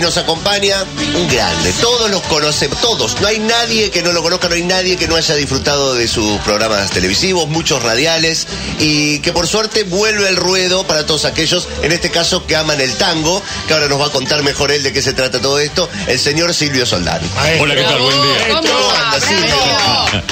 Nos acompaña un grande, todos los conocemos, todos, no hay nadie que no lo conozca, no hay nadie que no haya disfrutado de sus programas televisivos, muchos radiales, y que por suerte vuelve el ruedo para todos aquellos, en este caso, que aman el tango, que ahora nos va a contar mejor él de qué se trata todo esto, el señor Silvio Soldán. Hola, ¿qué tal? Buen día. ¿Cómo anda, Silvio?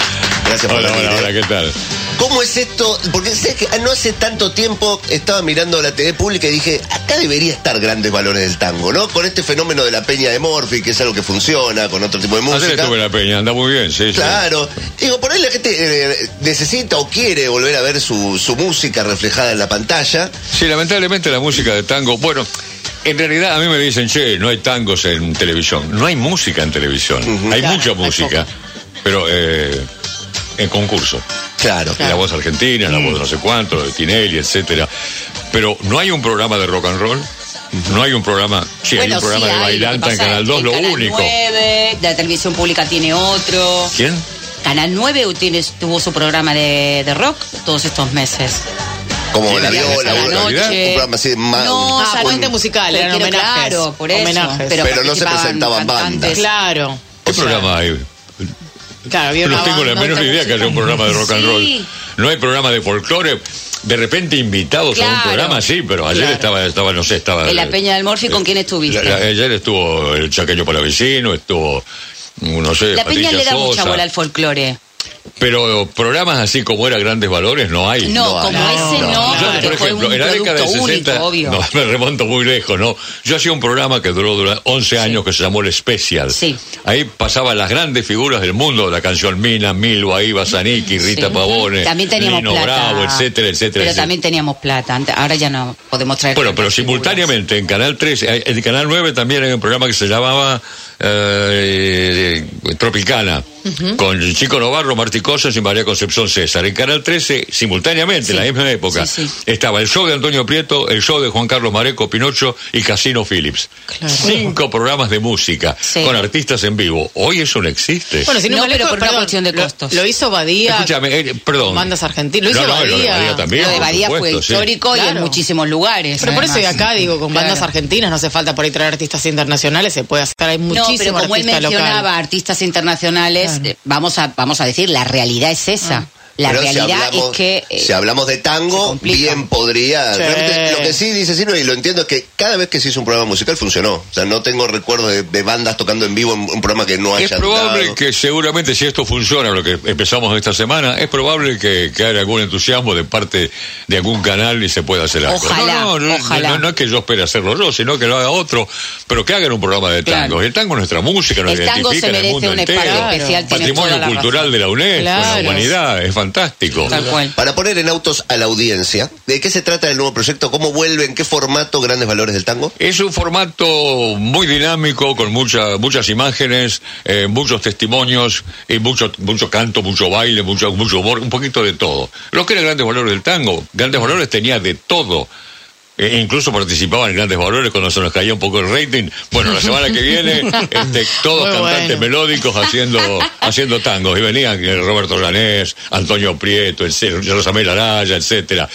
Gracias por Hola, venir, hola, eh. hola, ¿qué tal? ¿Cómo es esto? Porque sé que no hace tanto tiempo estaba mirando la TV pública y dije, acá debería estar grandes valores del tango, ¿no? Con este fenómeno de la peña de Morphy, que es algo que funciona, con otro tipo de Ayer música. estuve en la peña, anda muy bien, sí, sí. Claro. Digo, por ahí la gente eh, necesita o quiere volver a ver su, su música reflejada en la pantalla. Sí, lamentablemente la música de tango, bueno, en realidad a mí me dicen, che, no hay tangos en televisión. No hay música en televisión. Hay Claro, mucha hay música, pero eh, en concurso. Claro. La voz argentina, la voz de no sé cuánto, de Tinelli, etcétera. Pero no hay un programa de rock and roll. No hay un programa, sí, hay un programa sí de bailanta en Canal es 2, que lo Canal único. 9, la televisión pública tiene otro. ¿Quién? Canal 9 tiene, tuvo su programa de, de rock todos estos meses. Como la viola, un, la un noche. programa así más. No, Ah, puente musical, eran homenajes. Claro, por eso. Homenajes. Pero, Pero no se presentaban bandas. Claro. ¿Qué programa hay? Claro, había no tengo la otra idea que haya un programa de rock and roll. No hay programa de folclore. De repente invitados a un programa, sí, pero ayer Claro. estaba, estaba, no sé, estaba. En la Peña del Morfi, ¿con quién estuviste? La- la- ayer estuvo el chaqueño para vecino, estuvo, no sé, La Peña le da mucha Sosa. bola al folclore. Pero programas así como era Grandes Valores no hay. No, No, como no, ese no. no, Yo, por ejemplo, en la década del 60, único, obvio. no, me remonto muy lejos, ¿no? Yo hacía un programa que duró, dura- 11 años que se llamó El Special. Sí. Ahí pasaban las grandes figuras del mundo, la canción Mina, Milva, Iba Zanicki, Rita Sí. Pavone, También teníamos Lino plata. Bravo, etcétera, etcétera. Pero etcétera. también teníamos plata. Ahora ya no podemos traer. Bueno, pero figuras. simultáneamente en Canal 3, eh, en Canal 9 también hay un programa que se llamaba eh, Tropicana, con Chico Novarro, Martí Cosas y María Concepción César. En Canal 13, simultáneamente, en la misma época, Sí, sí. estaba el show de Antonio Prieto, el show de Juan Carlos Mareco, Pinocho y Casino Phillips. Claro. Cinco programas de música Sí. con artistas en vivo. Hoy eso no existe. Bueno, si no, No, pero por una cuestión de lo- costos. Lo, hizo Badía. Escúchame, eh, perdón. bandas argentinas. Lo hizo No, no, lo de Badía. También. Lo de Badía fue supuesto, histórico y en muchísimos lugares. Pero por eso de acá digo, con bandas argentinas no hace falta por ahí traer artistas internacionales, se puede hacer, hay No, muchísimos pero como él mencionaba locales. artistas internacionales, Vamos a vamos a decir, la realidad es esa. La Pero si realidad hablamos- es que eh, si hablamos de tango, bien podría. Sí. Lo que sí dice Silvio, y lo entiendo, es que cada vez que se hizo un programa musical funcionó. O sea, no tengo recuerdo de, de bandas tocando en vivo en un programa que no haya Es probable que seguramente si esto funciona, lo que empezamos esta semana, es probable que, que haya algún entusiasmo de parte de algún canal y se pueda hacer algo. Ojalá, no, no, no, ojalá. no, no es que yo espere hacerlo yo, sino que lo haga otro, pero que hagan un programa de Claro. tango. El tango es nuestra música, nos El tango identifica se en el merece mundo un entero. Claro. especial. Patrimonio cultural razón. de la UNESCO, de la Claro. humanidad, es fantástico. Tal cual. Para poner en autos a la audiencia, ¿de qué se trata el nuevo proyecto? ¿Cómo vuelve? ¿En qué formato Grandes Valores del Tango? Es un formato muy dinámico, con mucha, muchas imágenes, eh, muchos testimonios, y mucho, mucho canto, mucho baile, mucho, mucho humor, un poquito de todo. Lo que era Grandes Valores del Tango. Grandes Valores tenía de todo. E incluso participaban en Grandes Valores cuando se nos caía un poco el rating. Bueno, la semana que viene, este, todos Muy cantantes bueno. melódicos haciendo, haciendo tangos. Y venían eh, Roberto Lanés, Antonio Prieto, Rosamel Araya, etcétera.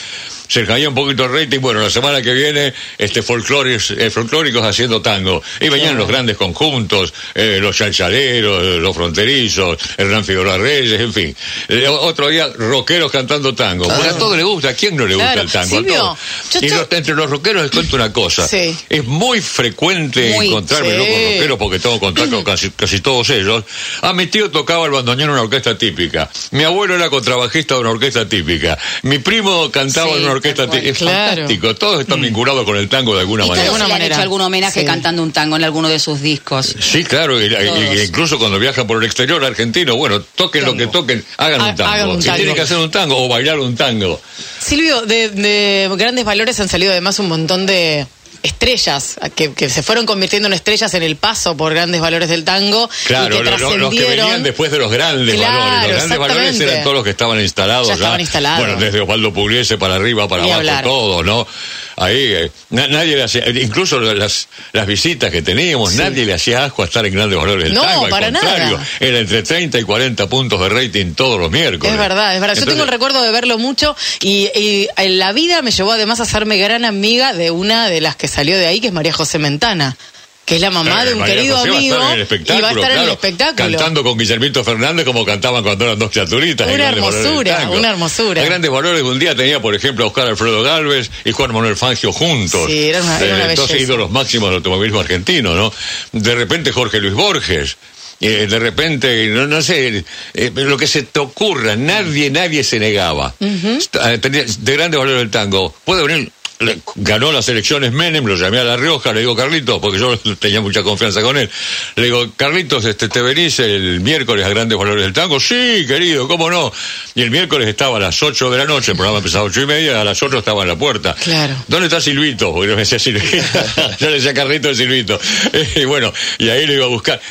Se caía un poquito el rating, bueno, la semana que viene, este folclores, eh, folclóricos haciendo tango. Y venían los grandes conjuntos, eh, los chalchaleros, eh, los fronterizos, Hernán Figueroa Reyes, en fin. Eh, otro día, rockeros cantando tango. Bueno, a todos les gusta, ¿a quién no le gusta Claro. el tango? A Silvio, todos. yo Y los- entre los rockeros les cuento una cosa. Sí. Es muy frecuente Muy. encontrarme Sí. yo con rockeros porque tengo contacto con casi, casi todos ellos. Ah, mi tío tocaba el bandoneón en una orquesta típica. Mi abuelo era contrabajista de una orquesta típica. Mi primo cantaba en una orquesta cual. Es Claro. fantástico. Todos están vinculados con el tango de alguna Y manera. todos alguna le han manera. hecho algún homenaje Sí. cantando un tango en alguno de sus discos. Sí, claro, y- incluso cuando viajan por el exterior argentino, bueno, toquen lo que toquen, hagan Ha- un tango. hagan un si tango. tienen que hacer un tango o bailar un tango. Silvio, de, de grandes valores han salido además un montón de estrellas que, que se fueron convirtiendo en estrellas en el paso por grandes valores del tango Claro, y que lo- lo- los que venían después de los grandes Claro, valores. Los grandes valores eran todos los que estaban instalados Ya ya. estaban instalados. Bueno, desde Osvaldo Pugliese para arriba, para Ni abajo, todo, ¿no? Ahí, eh, na- nadie le hacía, incluso las, las visitas que teníamos, Sí. nadie le hacía asco a estar en grandes valores del No, tango. Al para contrario, nada. era entre 30 y 40 puntos de rating todos los miércoles. Es verdad, es verdad. Yo tengo el recuerdo de verlo mucho y, y en la vida me llevó además a hacerme gran amiga de una de las que salió de ahí, que es María José Mentana. que es la mamá Eh, de un María querido José va a amigo, estar en el espectáculo, y va a estar en el espectáculo. Cantando con Guillermito Fernández como cantaban cuando eran dos criaturitas. Una hermosura, una hermosura. A grandes valores un día tenía, por ejemplo, a Oscar Alfredo Galvez y Juan Manuel Fangio juntos. Sí, era una- era una Eh, belleza. ídolos máximos del automovilismo argentino, ¿no? De repente Jorge Luis Borges. eh, de repente, no, no sé, eh, lo que se te ocurra, nadie, nadie se negaba. Eh, De grandes valores del tango. Puede venir, ganó las elecciones Menem, lo llamé a La Rioja, le digo, Carlitos, porque yo tenía mucha confianza con él. Le digo, Carlitos, este, ¿te venís el miércoles a Grandes Valores del Tango? Sí, querido, ¿cómo no? Y el miércoles estaba a las 8 de la noche, el programa empezaba a 8 y media, a las 8 estaba en la puerta. Claro. ¿Dónde está Silvito? Porque me decía Silvito. yo le decía Carlitos de Silvito. y bueno, y ahí lo iba a buscar.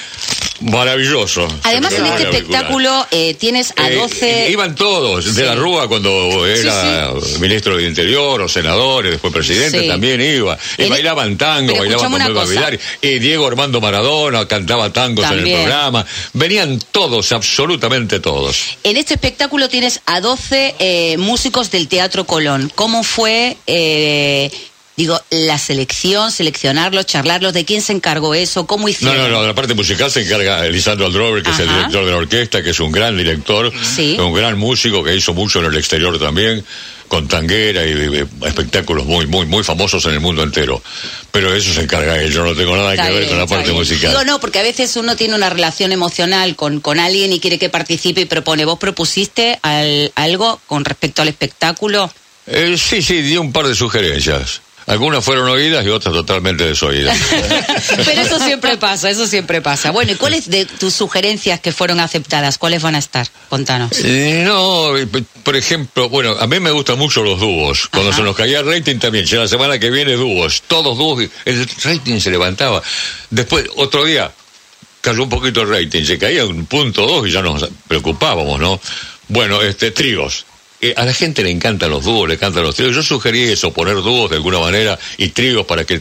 Maravilloso. Además, en este espectáculo eh, tienes a Eh, 12... iban todos, de la Rúa cuando era ministro de Interior o senadores, después presidente, también iba. Y En- bailaban tango, Pero bailaban con cosa. Vidal. Y Diego Armando Maradona cantaba tangos en el programa. Venían todos, absolutamente todos. En este espectáculo tienes a 12 eh, músicos del Teatro Colón. ¿Cómo fue, eh, digo, la selección, seleccionarlos, charlarlos? ¿De quién se encargó eso? ¿Cómo No, hicieron? no, no, de la parte musical se encarga Lisandro Aldrover, que es el director de la orquesta, que es un gran director, Sí. un gran músico que hizo mucho en el exterior también, con tanguera y, y espectáculos muy, muy, muy famosos en el mundo entero. Pero eso se encarga él, yo no tengo nada Está que ver con la parte bien. musical. Digo, no, porque a veces uno tiene una relación emocional con, con alguien y quiere que participe y propone. ¿Vos propusiste al- algo con respecto al espectáculo? Eh, sí, sí, di un par de sugerencias. Algunas fueron oídas y otras totalmente desoídas. Pero eso siempre pasa, eso siempre pasa. Bueno, ¿y cuáles de tus sugerencias que fueron aceptadas? ¿Cuáles van a estar? Contanos. No, por ejemplo, bueno, a mí me gustan mucho los dúos. Cuando Ajá. se nos caía el rating también, si la semana que viene dúos, todos dúos, el rating se levantaba. Después, otro día, cayó un poquito el rating, se caía un punto dos y ya nos preocupábamos, ¿no? Bueno, este, tríos. Eh, a la gente le encantan los dúos, le encantan los tríos. Yo sugerí eso, poner dúos de alguna manera y tríos para que.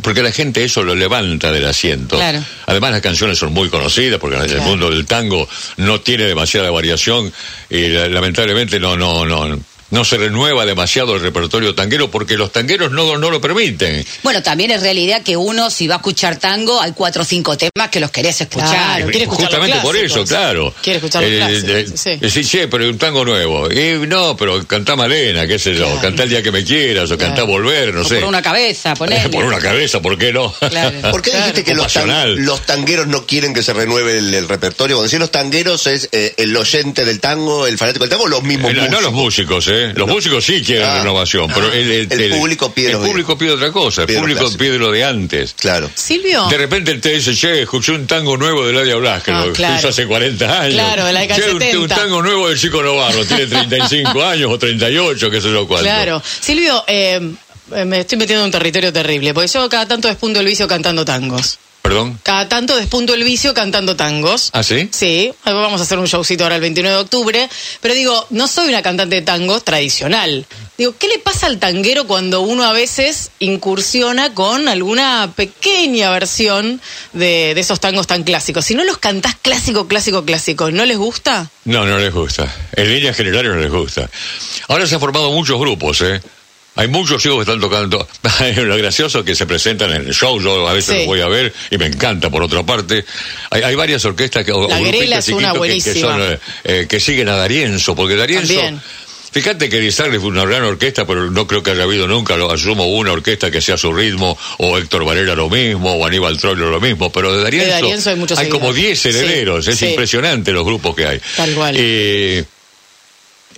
Porque la gente eso lo levanta del asiento. Claro. Además, las canciones son muy conocidas porque en el mundo del tango no tiene demasiada variación y la- lamentablemente no, no, no, no se renueva demasiado el repertorio tanguero porque los tangueros no, no lo permiten. Bueno, también es realidad que uno, si va a escuchar tango, hay cuatro o cinco temas que los querés escuchar. Claro, quiere escuchar los Justamente por eso, clásicos. claro. Quiere escuchar los clásicos, sí. eh, sí, sí, pero hay un tango nuevo. Y no, pero cantá Malena, qué sé yo, Claro. cantá el día que me quieras o cantá Claro. Volver, no O sé. por una cabeza, ponele. por una cabeza, ¿por qué no? Claro. ¿Por qué dijiste que los, tan- los tangueros no quieren que se renueve el, el repertorio? Cuando decís los tangueros es eh, el oyente del tango, el fanático del tango, o los mismos Eh, no, los músicos, ¿eh? Los músicos sí quieren Ah, renovación, ah, pero el, el público pide el público pide otra cosa, el público clásico. pide lo de antes. Claro. Silvio. De repente él te dice, che, escuché un tango nuevo de Ladia Blas, que Ah, lo claro. hizo hace 40 años. Claro, de la década Che, un, 70. un tango nuevo del Chico Novarro, tiene 35 años o 38, qué sé yo cuánto. Claro. Silvio, eh, eh, me estoy metiendo en un territorio terrible, porque yo cada tanto despunto el vicio cantando tangos. ¿Perdón? Cada tanto despunto el vicio cantando tangos. ¿Ah, sí? Sí, vamos a hacer un showcito ahora el 29 de octubre. Pero digo, no soy una cantante de tango tradicional. Digo, ¿qué le pasa al tanguero cuando uno a veces incursiona con alguna pequeña versión de, de esos tangos tan clásicos? Si no los cantás clásico, clásico, clásico, ¿no les gusta? No, no les gusta. En líneas generales no les gusta. Ahora se han formado muchos grupos, ¿eh? Hay muchos chicos que están tocando. Lo gracioso que se presentan en el show, yo a veces Sí. los voy a ver y me encanta por otra parte. Hay, hay varias orquestas que, o- es una que- que, buenísima. son, eh, eh, que siguen a Darienzo, porque Darienzo. También. Fíjate que Lizardi fue una gran orquesta, pero no creo que haya habido nunca, lo asumo, una orquesta que sea su ritmo, o Héctor Varela lo mismo, o Aníbal Troilo lo mismo, pero de Darienzo, De D'Arienzo hay muchos como seguidores. 10 herederos, Sí, es sí. impresionante los grupos que hay. Tal cual. Eh,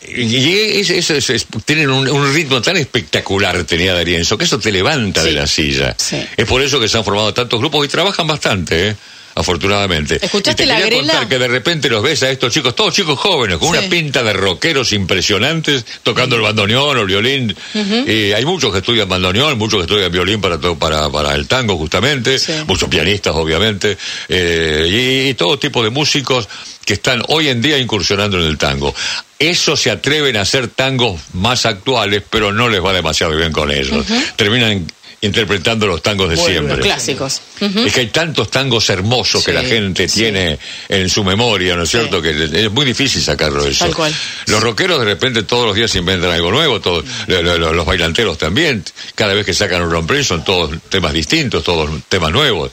y es- es- es- es- tienen un, un ritmo tan espectacular, tenía Darienzo, que eso te levanta de la silla. sí. Es por eso que se han formado tantos grupos y trabajan bastante, ¿eh? Afortunadamente. ¿Escuchaste y te la quería Grela? contar que de repente los ves a estos chicos, todos chicos jóvenes, con Sí. una pinta de rockeros impresionantes, tocando el bandoneón o el violín. Y hay muchos que estudian bandoneón, muchos que estudian violín para, para, para el tango, justamente, Sí. muchos pianistas, obviamente, eh, y, y todo tipo de músicos que están hoy en día incursionando en el tango. Eso se atreven a hacer tangos más actuales, pero no les va demasiado bien con ellos. Terminan interpretando los tangos de Vuelve. siempre. Clásicos. Ujú. Es que hay tantos tangos hermosos que la gente sí. tiene en su memoria, ¿no es cierto? Que es muy difícil sacarlo de eso. Tal cual. Los rockeros de repente todos los días inventan algo nuevo, todos, lo- lo- lo- los bailanteros también, cada vez que sacan un romper son todos temas distintos, todos temas nuevos.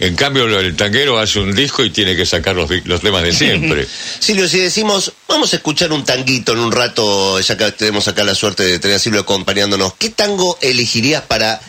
En cambio, el tanguero hace un disco y tiene que sacar los, los temas de siempre. Silvio, si decimos, vamos a escuchar un tanguito en un rato, ya que tenemos acá la suerte de tener a Silvio acompañándonos, ¿qué tango elegirías para,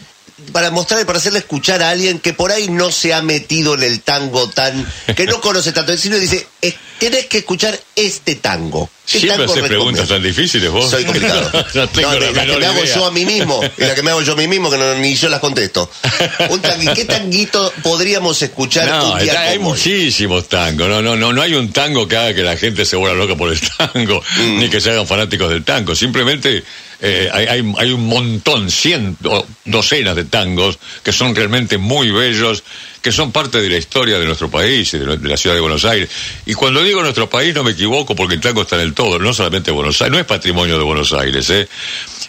para mostrar, para hacerle escuchar a alguien que por ahí no se ha metido en el tango tan, que no conoce tanto? Silvio dice, "Eh, tenés que escuchar este tango. ¿Qué Siempre haces preguntas tan difíciles vos. Soy complicado. no tengo No, la que me hago yo a mí mismo y la que me hago yo a mí mismo que no, ni yo las contesto. Un tangui- ¿Qué tanguito podríamos escuchar No, un día hay como muchísimos tangos. No, no, no, no hay un tango que haga que la gente se vuelva loca por el tango, Mm. ni que se hagan fanáticos del tango. Simplemente eh, hay, hay, hay un montón, cientos, docenas de tangos que son realmente muy bellos, que son parte de la historia de nuestro país y de, la ciudad de Buenos Aires. Y cuando digo nuestro país no me equivoco porque el tango está en el todo, no solamente Buenos Aires, no es patrimonio de Buenos Aires. ¿eh?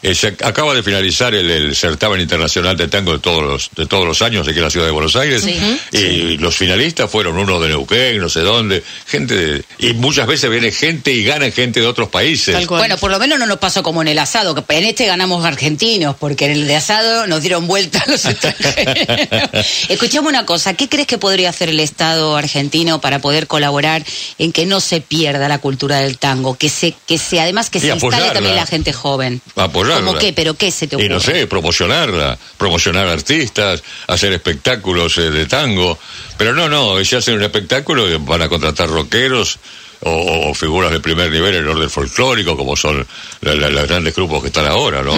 Eh, se acaba de finalizar el, el certamen internacional de tango de todos los, de todos los años aquí en la ciudad de Buenos Aires. Sí. Y los finalistas fueron uno de Neuquén, no sé dónde, gente de- y muchas veces viene gente y gana gente de otros países. Bueno, por lo menos no nos pasó como en el asado, que en este ganamos argentinos, porque en el de asado nos dieron vuelta los extranjeros. Escuchame una cosa, ¿qué crees que podría hacer el Estado argentino para poder colaborar en que no se pierda la cultura del tango? Que se, que se además que Y se instale también la gente joven. Apoyarla. ¿Cómo qué? ¿Pero qué se te ocurre? Y no sé, promocionarla, promocionar artistas, hacer espectáculos eh, de tango. Pero no, no, si hacen un espectáculo eh, van a contratar rockeros o, o figuras de primer nivel en orden folclórico, como son los grandes grupos que están ahora, ¿no?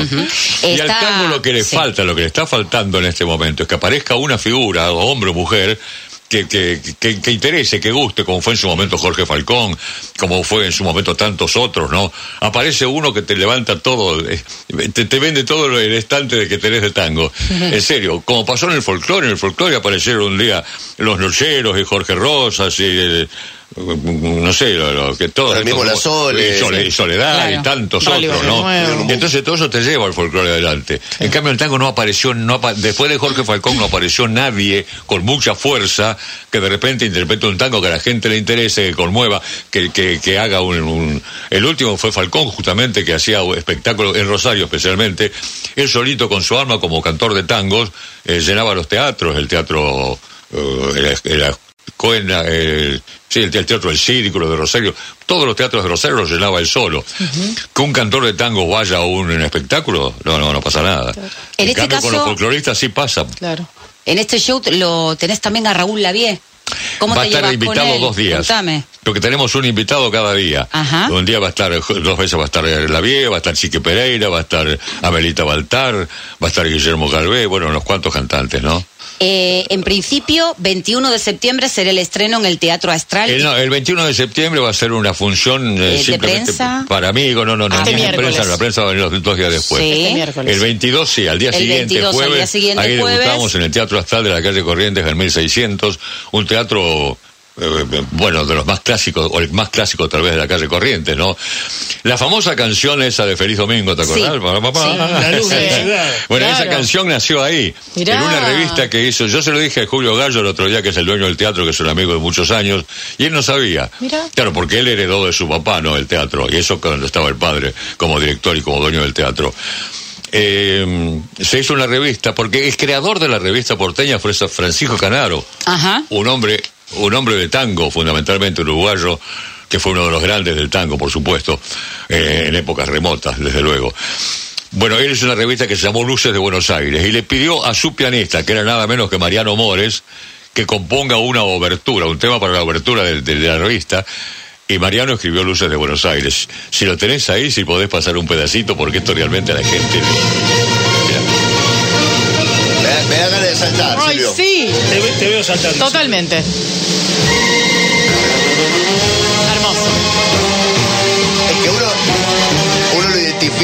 Y al tango lo que le sí. falta, lo que le está faltando en este momento es que aparezca una figura, hombre o mujer, que, que, que, que interese, que guste, como fue en su momento Jorge Falcón, como fue en su momento tantos otros, ¿no? Aparece uno que te levanta todo, eh, te, te vende todo el estante de que tenés de tango. En serio, como pasó en el folclore, en el folclore aparecieron un día los nocheros y Jorge Rosas y... no sé, lo, lo que todo. El mismo La Sole, y Soledad Claro. y tantos Vale, otros, ¿no? Nuevo. Y entonces todo eso te lleva al folclore adelante. En cambio, el tango no apareció, no apa- después de Jorge Falcón no apareció nadie con mucha fuerza que de repente interprete un tango que a la gente le interese, que conmueva, que, que, que haga un, un- El último fue Falcón, justamente, que hacía espectáculos en Rosario especialmente. Él solito con su arma como cantor de tangos eh, llenaba los teatros, el teatro... eh, el- el- Coena, eh, sí, el, el teatro del Círculo de Rosario, todos los teatros de Rosario los llenaba él solo. Que un cantor de tango vaya a un espectáculo, no, no, no pasa nada. En este cambio, con caso- los folcloristas sí pasa. Claro. En este show lo tenés también a Raúl Lavie. ¿Cómo va a estar invitado dos días. Contame. Porque tenemos un invitado cada día. Ajá. Un día va a estar, dos veces va a estar Lavie, va a estar Chique Pereira, va a estar Amelita Baltar, va a estar Guillermo Galvé, bueno, unos cuantos cantantes, ¿no? Eh, en principio, 21 de septiembre será el estreno en el Teatro Astral. El, no, el 21 de septiembre va a ser una función eh, Eh, ¿de simplemente prensa? para amigos, no, no, no, Ah, ni este de miércoles. prensa, la prensa va a venir los dos días después. Sí. Este miércoles. El 22, sí, al día El siguiente, 22, al jueves, día siguiente, ahí jueves. debutamos en el Teatro Astral de la calle Corrientes del 1600, un teatro, eh, eh, bueno, de los más clásicos, o el más clásico tal vez de la calle Corrientes, ¿no? La famosa canción esa de Feliz Domingo, ¿te acordás? Sí. Pa, pa, pa. Sí. La luz de la. Bueno, esa canción nació ahí, Mirá. en una revista que hizo. Yo se lo dije a Julio Gallo el otro día, que es el dueño del teatro, que es un amigo de muchos años, y él no sabía. Mirá. Claro, porque él heredó de su papá, ¿no? El teatro, y eso cuando estaba el padre como director y como dueño del teatro. Eh, se hizo una revista, porque el creador de la revista porteña fue Francisco Canaro, Ajá. un hombre, un hombre de tango, fundamentalmente uruguayo, que fue uno de los grandes del tango, por supuesto, eh, en épocas remotas, desde luego. Bueno, él hizo una revista que se llamó Luces de Buenos Aires y le pidió a su pianista, que era nada menos que Mariano Mores, que componga una obertura, un tema para la obertura de, de la revista. Y Mariano escribió Luces de Buenos Aires. Si lo tenés ahí, si podés pasar un pedacito, porque esto realmente a la gente. Mira. Me, me da ganas de saltar, Ay, Silvio. sí. Te, ve- te veo saltando. Totalmente.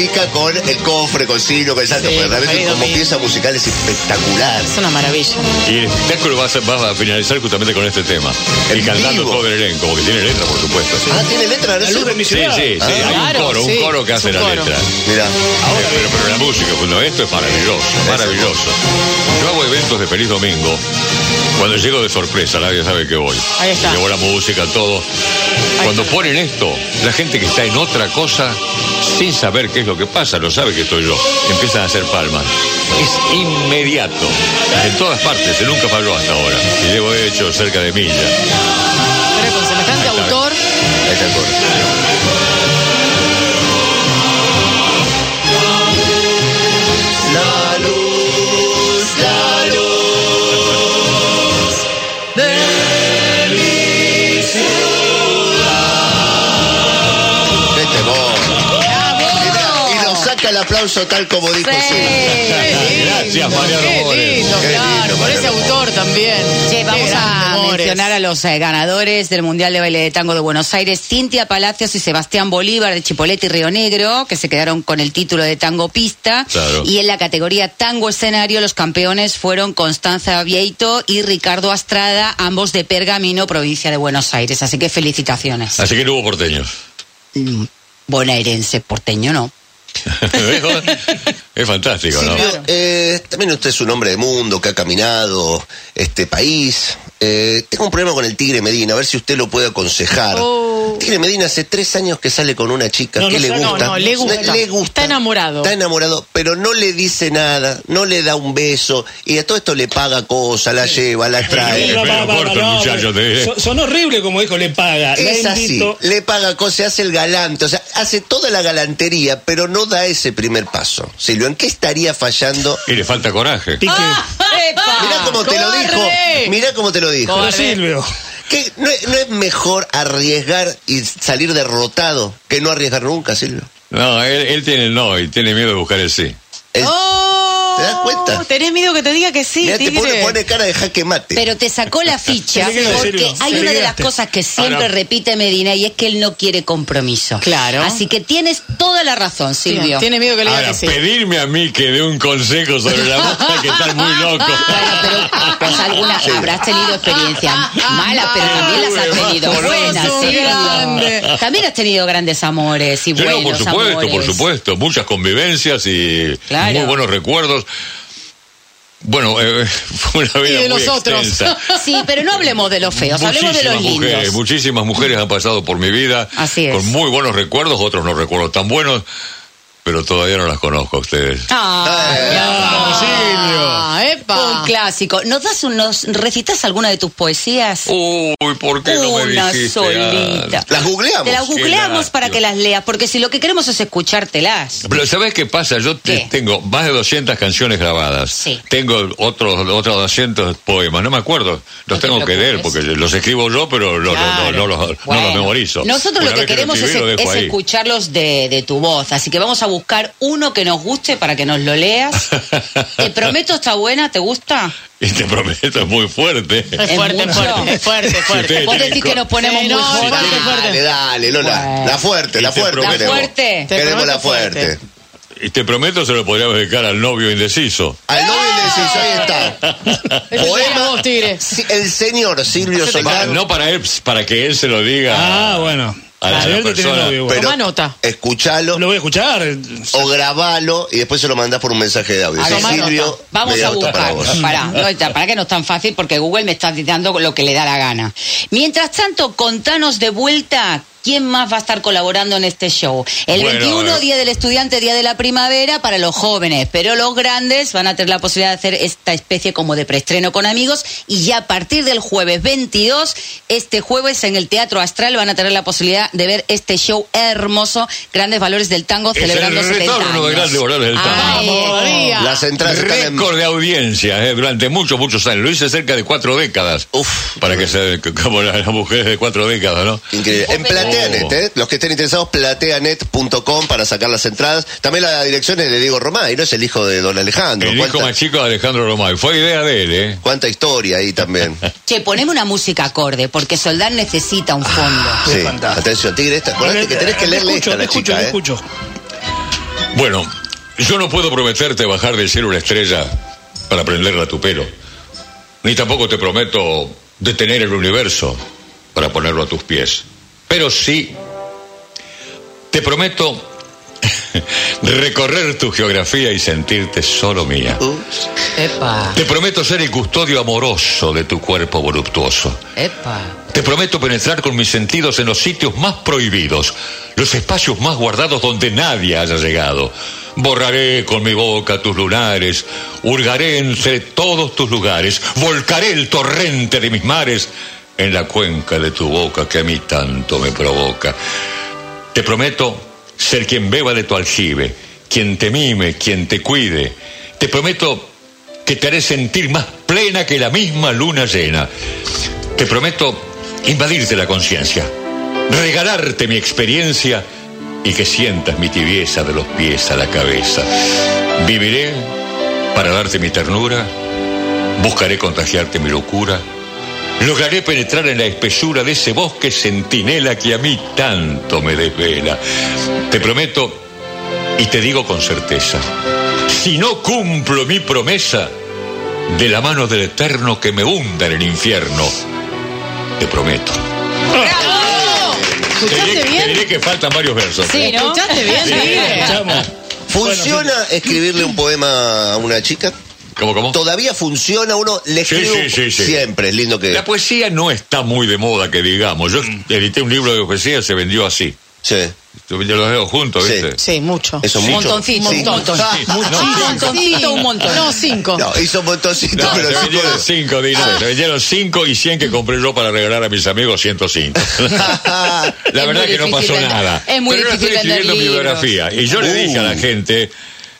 Con el cofre, con Silvio, con el salto, Sí, pero realmente como pieza musical es espectacular. Es una maravilla. Y el espectáculo va a, ser- va a finalizar justamente con este tema. Y En cantando vivo. todo el elenco, porque tiene letra, por supuesto. Ah, tiene letra, no La luz de mi Sí, ciudad. sí, sí. Ah, hay claro, un coro, sí, un coro que hace la coro. letra. Mira. Eh, pero, pero la música, bueno, esto es maravilloso, maravilloso. Yo hago eventos de Feliz Domingo. Cuando llego de sorpresa, nadie sabe que voy. Ahí está. Llevo la música, todo. Cuando está. ponen esto, la gente que está en otra cosa, sin saber qué es lo que pasa, no sabe que estoy yo, empiezan a hacer palmas. Es inmediato. En todas partes, se nunca falló hasta ahora. Y llevo hecho cerca de milla. Pero con semejante autor, Ahí está el aplauso tal como dijo Sí. Gracias, Mariano Qué Mores. lindo, Qué claro, por ese autor también. Che, Qué vamos a Mores. mencionar a los eh, ganadores del Mundial de Baile de Tango de Buenos Aires, Cintia Palacios y Sebastián Bolívar de Chipolete y Río Negro, que se quedaron con el título de Tango Pista. Claro. Y en la categoría Tango Escenario, los campeones fueron Constanza Vieito y Ricardo Astrada, ambos de Pergamino, provincia de Buenos Aires. Así que felicitaciones. Así que no hubo porteños. Mm, Bonaerense, porteño no. es fantástico, ¿no? Eh, también usted es un hombre de mundo que ha caminado este país. Eh, tengo un problema con el Tigre Medina, a ver si usted lo puede aconsejar. Oh. Tigre Medina hace tres años que sale con una chica No, que no le gusta. no, no, le gusta. Le gusta. Está enamorado. Está enamorado, pero no le dice nada, no le da un beso y a todo esto le paga cosas, la lleva, la trae. Son, horribles como dijo, le paga. Es la así, le paga cosas, hace el galante, o sea, hace toda la galantería, pero no da ese primer paso. Silvio, ¿en qué estaría fallando? Y le falta coraje. Pique. ¡Epa! Mirá cómo te lo dijo, mirá cómo te lo dijo. Silvio. ¿Qué? ¿No, es- no es mejor arriesgar y salir derrotado que no arriesgar nunca, Silvio? No, él, él tiene el no y tiene miedo de buscar el sí. ¡Oh! ¿Te das cuenta? ¿Tenés miedo que te diga que sí, mirá, te tigre? pone, pone cara de jaque mate. Pero te sacó la ficha porque hay una de las cosas que siempre Ahora- repite Medina y es que él no quiere compromiso. Claro. Así que tienes toda la razón, Silvio. Tiene miedo que le diga Ahora, que sí. pedirme a mí que dé un consejo sobre la música que estar muy loco. Bueno, pero pues algunas habrás tenido experiencias malas, pero también las has tenido buenas, Silvio. También has tenido grandes amores y Sí, no, buenos por supuesto, amores. por supuesto. Muchas convivencias y Claro. muy buenos recuerdos. Bueno, eh, fue una vida Y de muy los otros. extensa. Sí, pero no hablemos de los feos, hablemos de los Muchísimas lindos. mujeres, muchísimas mujeres han pasado por mi vida Así es. con muy buenos recuerdos, otros no recuerdos tan buenos, pero todavía no las conozco a ustedes. Ah, ¡Epa! Un clásico. ¿Nos das unos, recitas alguna de tus poesías? Uy, ¿por qué no me Una dijiste solita. Las googleamos. Te las googleamos para que las leas, porque si lo que queremos es escuchártelas. Pero ¿sabes qué pasa? Yo te- ¿Qué? tengo más de 200 canciones grabadas. Sí. Tengo otros otros 200 poemas. No me acuerdo. Los te tengo que leer porque los escribo yo, pero no, Claro. no, no los, no Bueno, los memorizo. Nosotros Una lo que queremos es, escribí, escucharlos de, de tu voz. Así que vamos a buscar uno que nos guste para que nos lo leas. Te prometo, está buena, ¿te gusta? Y te prometo, es muy fuerte. Es Es fuerte, fuerte, es fuerte, fuerte. Sí, Vos decís que nos ponemos Sí, muy fuerte, fuerte. Dale, dale, no, la, Bueno. la fuerte, la fuerte. La fuerte. Te Queremos la fuerte. fuerte. Y te prometo se lo podríamos dedicar al novio indeciso. Al novio indeciso, ahí está. Poema. El señor Silvio Solán. no para él, para que él se lo diga. Ah, bueno. A la Alberto tiene persona. novio, bueno. Toma nota. escuchalo Lo voy a escuchar. o grabalo y después se lo mandás por un mensaje de audio. Toma Silvio, nota. Vamos a para buscar. vos. No, está- para que no es tan fácil porque Google me está dando lo que le da la gana. Mientras tanto, contanos de vuelta. ¿Quién más va a estar colaborando en este show? El Bueno, 21, eh. Día del Estudiante, Día de la Primavera, para los jóvenes, pero los grandes van a tener la posibilidad de hacer esta especie como de preestreno con amigos y ya a partir del jueves 22, este jueves en el Teatro Astral van a tener la posibilidad de ver este show hermoso, Grandes Valores del Tango, Es el celebrando 70 retorno años. de Grandes Valores del Tango. Ay, Vamos. Las entradas. Récord de audiencia eh, durante muchos, muchos años. Lo hice cerca de cuatro décadas. Uf. Para que se como las, mujeres de cuatro décadas, ¿no? Increíble. En Plateanet, ¿eh? Los que estén interesados, plateanet.com para sacar las entradas. También la dirección es de Diego Romay, ¿no? Es el hijo de don Alejandro. El hijo ¿Cuánta, más chico de Alejandro Romay. Fue idea de él, ¿eh? cuánta historia ahí también. Che, poneme una música acorde, porque Soldán necesita un fondo. Sí, fantástico. atención, Tigre, esta, acordate que tenés que Te leerle escucho, esta la escucho, chica, te ¿eh? escucho. Bueno, yo no puedo prometerte bajar del cielo una estrella para prenderla a tu pelo. Ni tampoco te prometo detener el universo para ponerlo a tus pies. Pero sí, te prometo recorrer tu geografía y sentirte solo mía. Ups. Epa, Te prometo ser el custodio amoroso de tu cuerpo voluptuoso. epa. Te prometo penetrar con mis sentidos en los sitios más prohibidos, los espacios más guardados donde nadie haya llegado. Borraré con mi boca tus lunares, hurgaré entre todos tus lugares, volcaré el torrente de mis mares en la cuenca de tu boca que a mí tanto me provoca. Te prometo ser quien beba de tu aljibe, quien te mime, quien te cuide. Te prometo que te haré sentir más plena que la misma luna llena. Te prometo invadirte la conciencia, regalarte mi experiencia y que sientas mi tibieza de los pies a la cabeza. Viviré para darte mi ternura, buscaré contagiarte mi locura, lograré penetrar en la espesura de ese bosque centinela que a mí tanto me desvela. Te prometo y te digo con certeza, si no cumplo mi promesa, de la mano del Eterno que me hunda en el infierno, te prometo. Te ¿Escuchaste diré, te diré bien? que faltan varios versos. Sí. ¿no? ¿Escuchaste bien, Sí, escuchamos. ¿Funciona escribirle un poema a una chica? ¿Cómo, cómo? ¿Todavía funciona? Uno le Sí, escribe sí, sí, sí. siempre, es lindo que... La poesía no está muy de moda, que digamos. Yo edité un libro de poesía, se vendió así. Sí. Yo los dedos juntos, Sí. ¿viste? Sí, mucho. Eso mucho. montoncito, Sí. un montón. No, Un montoncito, un montón. No, cinco. No, hizo un montoncito, No, pero se cinco vendieron no. cinco dinero. Se vendieron cinco y cien que compré yo para regalar a mis amigos 105. La Es verdad muy que no pasó vender- nada. es muy pero difícil estoy escribiendo mi biografía. Y yo le dije a la Uh. gente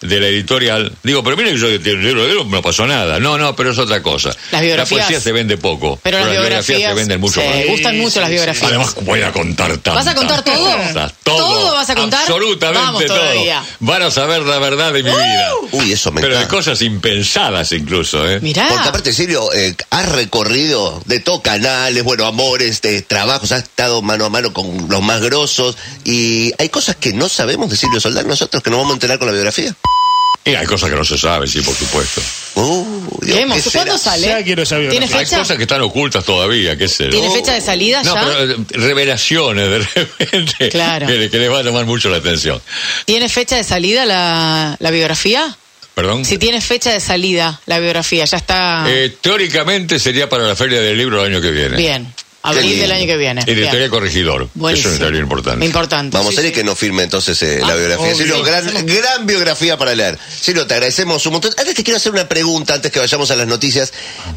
de la editorial, digo, pero miren que yo tengo un libro de no pasó nada. No, no, pero es otra cosa. Las biografías- La poesía se vende poco. Pero las biografías, se venden mucho sí, más. gustan mucho las biografías. Además, voy a contar tantas ¿Vas a contar todo? cosas, todo. ¿Todo vas a contar? Absolutamente Vamos todo. todavía. Van a saber la verdad de mi vida. Uy, eso me Pero de encanta. cosas impensadas incluso, ¿eh? Mirá. Porque aparte, Silvio, eh, has recorrido de todo canales, bueno, amores, de trabajos, has estado mano a mano con los más grosos y hay cosas que no sabemos de Silvio Soldán nosotros que nos vamos a enterar con la biografía. Y hay cosas que no se saben, sí, por supuesto. Uh, Dios, ¿Qué hemos- ¿qué ¿Cuándo será? sale? Ya quiero esa biografía. ¿Tiene Hay fecha? cosas que están ocultas todavía, qué sé. ¿Tiene fecha de salida No, ya? pero eh, revelaciones de repente Claro. que, que les va a llamar mucho la atención. ¿Tiene fecha de salida la, la biografía? ¿Perdón? Si tiene fecha de salida la biografía, ya está Eh, teóricamente sería para la Feria del Libro el año que viene. bien. Abril del año que viene. Editorial Bien. Corregidor. Buenísimo. Eso es un importante. Importante. Vamos Sí, a sí. que nos firme entonces eh, la Ah, biografía. Silvio, gran, gran biografía para leer. Silvio, te agradecemos un montón. Antes te quiero hacer una pregunta, antes que vayamos a las noticias.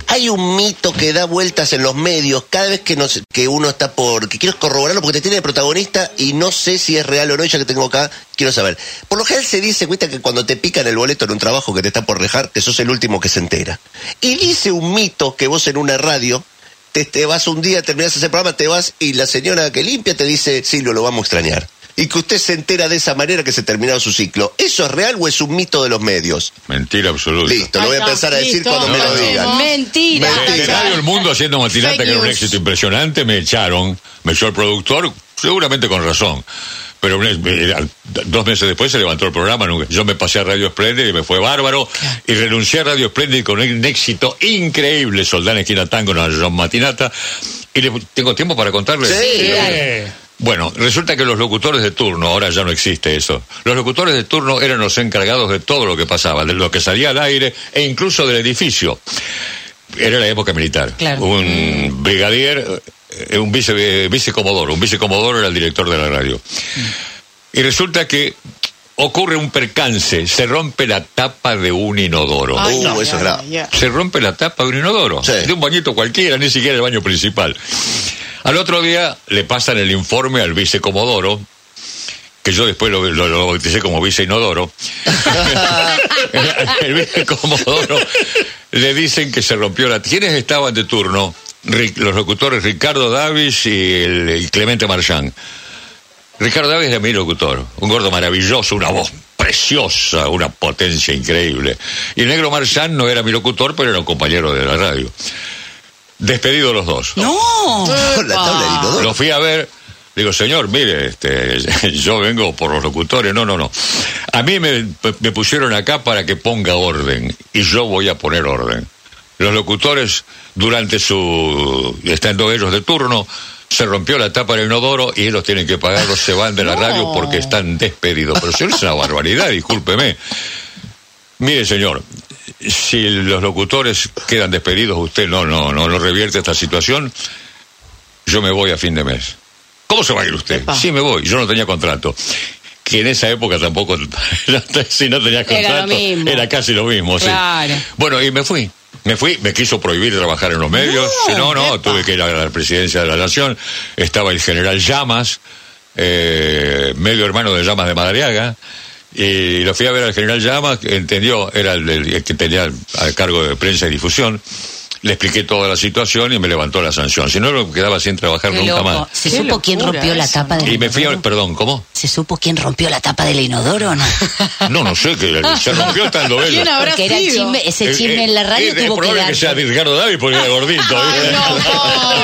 Hay un mito que da vueltas en los medios cada vez que, nos, que uno está por... que quiero corroborarlo porque te tiene de protagonista y no sé si es real o no, ya que tengo acá, quiero saber. Por lo general se dice, cuenta que cuando te pican el boleto en un trabajo que te está por dejar, que sos el último que se entera. Y dice un mito que vos en una radio te, te vas un día, terminas ese programa, te vas y la señora que limpia te dice, Silvio, lo vamos a extrañar. Y que usted se entera de esa manera que se terminó su ciclo. ¿Eso es real o es un mito de los medios? Mentira absoluta. Listo, lo voy a empezar a decir cuando me lo digan. Mentira. De Radio El Mundo haciendo matinata, que era un éxito impresionante, me echaron, me echó el productor, seguramente con razón. Pero eh, dos meses después se levantó el programa, nunca- yo me pasé a Radio Splendid y me fue bárbaro, y renuncié a Radio Splendid con un éxito increíble, Soldán Esquina Tango, una John Matinata, y le- tengo tiempo para contarles. Sí. Eh, Bueno, resulta que los locutores de turno, ahora ya no existe eso, los locutores de turno eran los encargados de todo lo que pasaba, de lo que salía al aire e incluso del edificio. Era la época militar. Claro. Un brigadier, eh, un vice, eh, vicecomodoro, un vicecomodoro era el director de la radio. Y resulta que ocurre un percance, se rompe la tapa de un inodoro. Ay, Uh, no, eso. Se rompe la tapa de un inodoro. Sí. De un bañito cualquiera, ni siquiera el baño principal. Al otro día le pasan el informe al vicecomodoro, que yo después lo, lo, lo bauticé como viceinodoro. el vicecomodoro le dicen que se rompió la... ¿Quiénes estaban de turno? Los locutores Ricardo Davis y, el, Clemente Marchán. Ricardo Davis era mi locutor, un gordo maravilloso, una voz preciosa, una potencia increíble. Y el negro Marchán no era mi locutor, pero era un compañero de la radio. Despedido los dos. No. Con la tabla inodoro. Lo fui a ver digo, señor, mire, este, yo vengo por los locutores. No, no, no. A mí me, me pusieron acá para que ponga orden y yo voy a poner orden. Los locutores, durante su. estando ellos de turno, se rompió la tapa del inodoro y ellos tienen que pagarlo, se van de la radio porque están despedidos. Pero eso es una barbaridad, discúlpeme. Mire, señor, si los locutores quedan despedidos, usted no, no, no, no revierte esta situación, yo me voy a fin de mes. ¿Cómo se va a ir usted? Epa. Sí, me voy. Yo no tenía contrato. Que en esa época tampoco, si no tenía Era contrato, lo mismo. era casi lo mismo. sí. Claro. Bueno, y me fui. Me fui, me quiso prohibir trabajar en los medios. si no, no, tuve que ir a la presidencia de la Nación. Estaba el general Llamas, eh, medio hermano de Llamas de Madariaga. Y lo fui a ver al general Llamas, entendió, era el que tenía a cargo de prensa y difusión. Le expliqué toda la situación y me levantó la sanción. Si no, me quedaba sin trabajar Qué nunca loco. más. ¿Se Qué supo quién rompió la eso, tapa ¿no? del Y me fui a, inodoro? perdón, ¿cómo? ¿Se supo quién rompió la tapa del inodoro o no? No, no sé, que se rompió estando ¿Quién ella. habrá Porque era el chisme, ese Eh, chisme eh, en la radio eh, es tuvo que probable dar. que sea Ricardo David porque era gordito. No,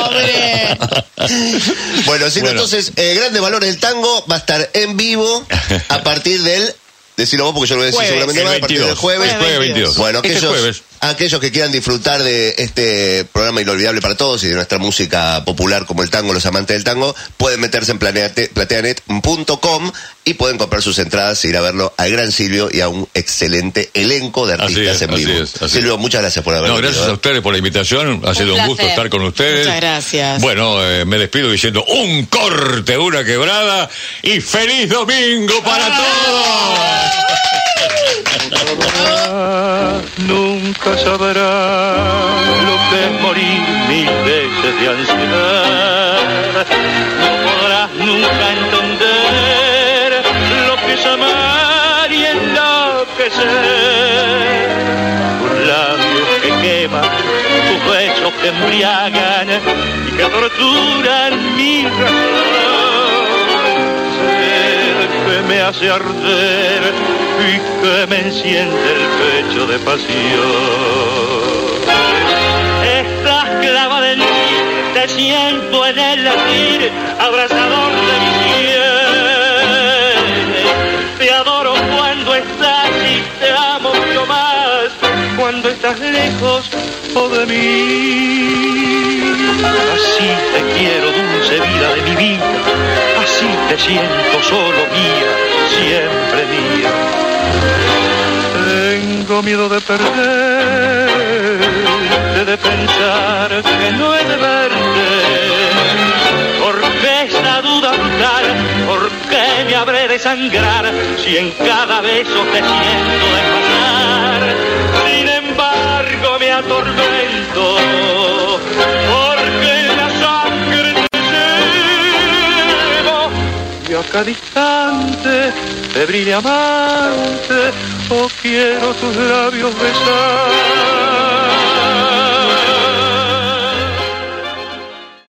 pobre. Bueno, sí, Bueno. entonces, eh, Grandes Valores del Tango va a estar en vivo a partir del. Decilo vos porque yo lo voy a decir Jueves. seguramente El mal, a partir 22. del jueves. Jueves 22. Bueno, Este aquellos, jueves. Aquellos que quieran disfrutar de este programa inolvidable para todos y de nuestra música popular como el tango, los amantes del tango, pueden meterse en plateanet.com y pueden comprar sus entradas e ir a verlo al Gran Silvio y a un excelente elenco de Así artistas es, en así vivo. es, así Silvio, muchas gracias por haber No, venido. gracias a ¿eh? ustedes por la invitación. Ha sido un gusto estar con ustedes. Muchas gracias. Bueno, eh, me despido diciendo un corte, una quebrada y feliz domingo para todos. Nunca sabrás lo que es morir mil veces de ansiedad. No podrás nunca entender lo que es amar y enloquecer. Tus labios que queman, tus besos que embriagan y que torturan mi razón me hace arder y que me enciende el pecho de pasión. Estás clavada en mí, te siento en el latir, abrazador de mi piel. Te adoro cuando estás y te amo mucho más cuando estás lejos o de mí. Así te quiero, dulce vida de mi vida. Así te siento solo mía, siempre mía. Tengo miedo de perderte, de pensar que no he de verte. Porque esta duda brutal, ¿por qué me habré de sangrar si en cada beso te siento desmayar? Sin embargo me atormento, porque la sangre te llevo y a cada instante, febril amante, oh quiero tus labios besar.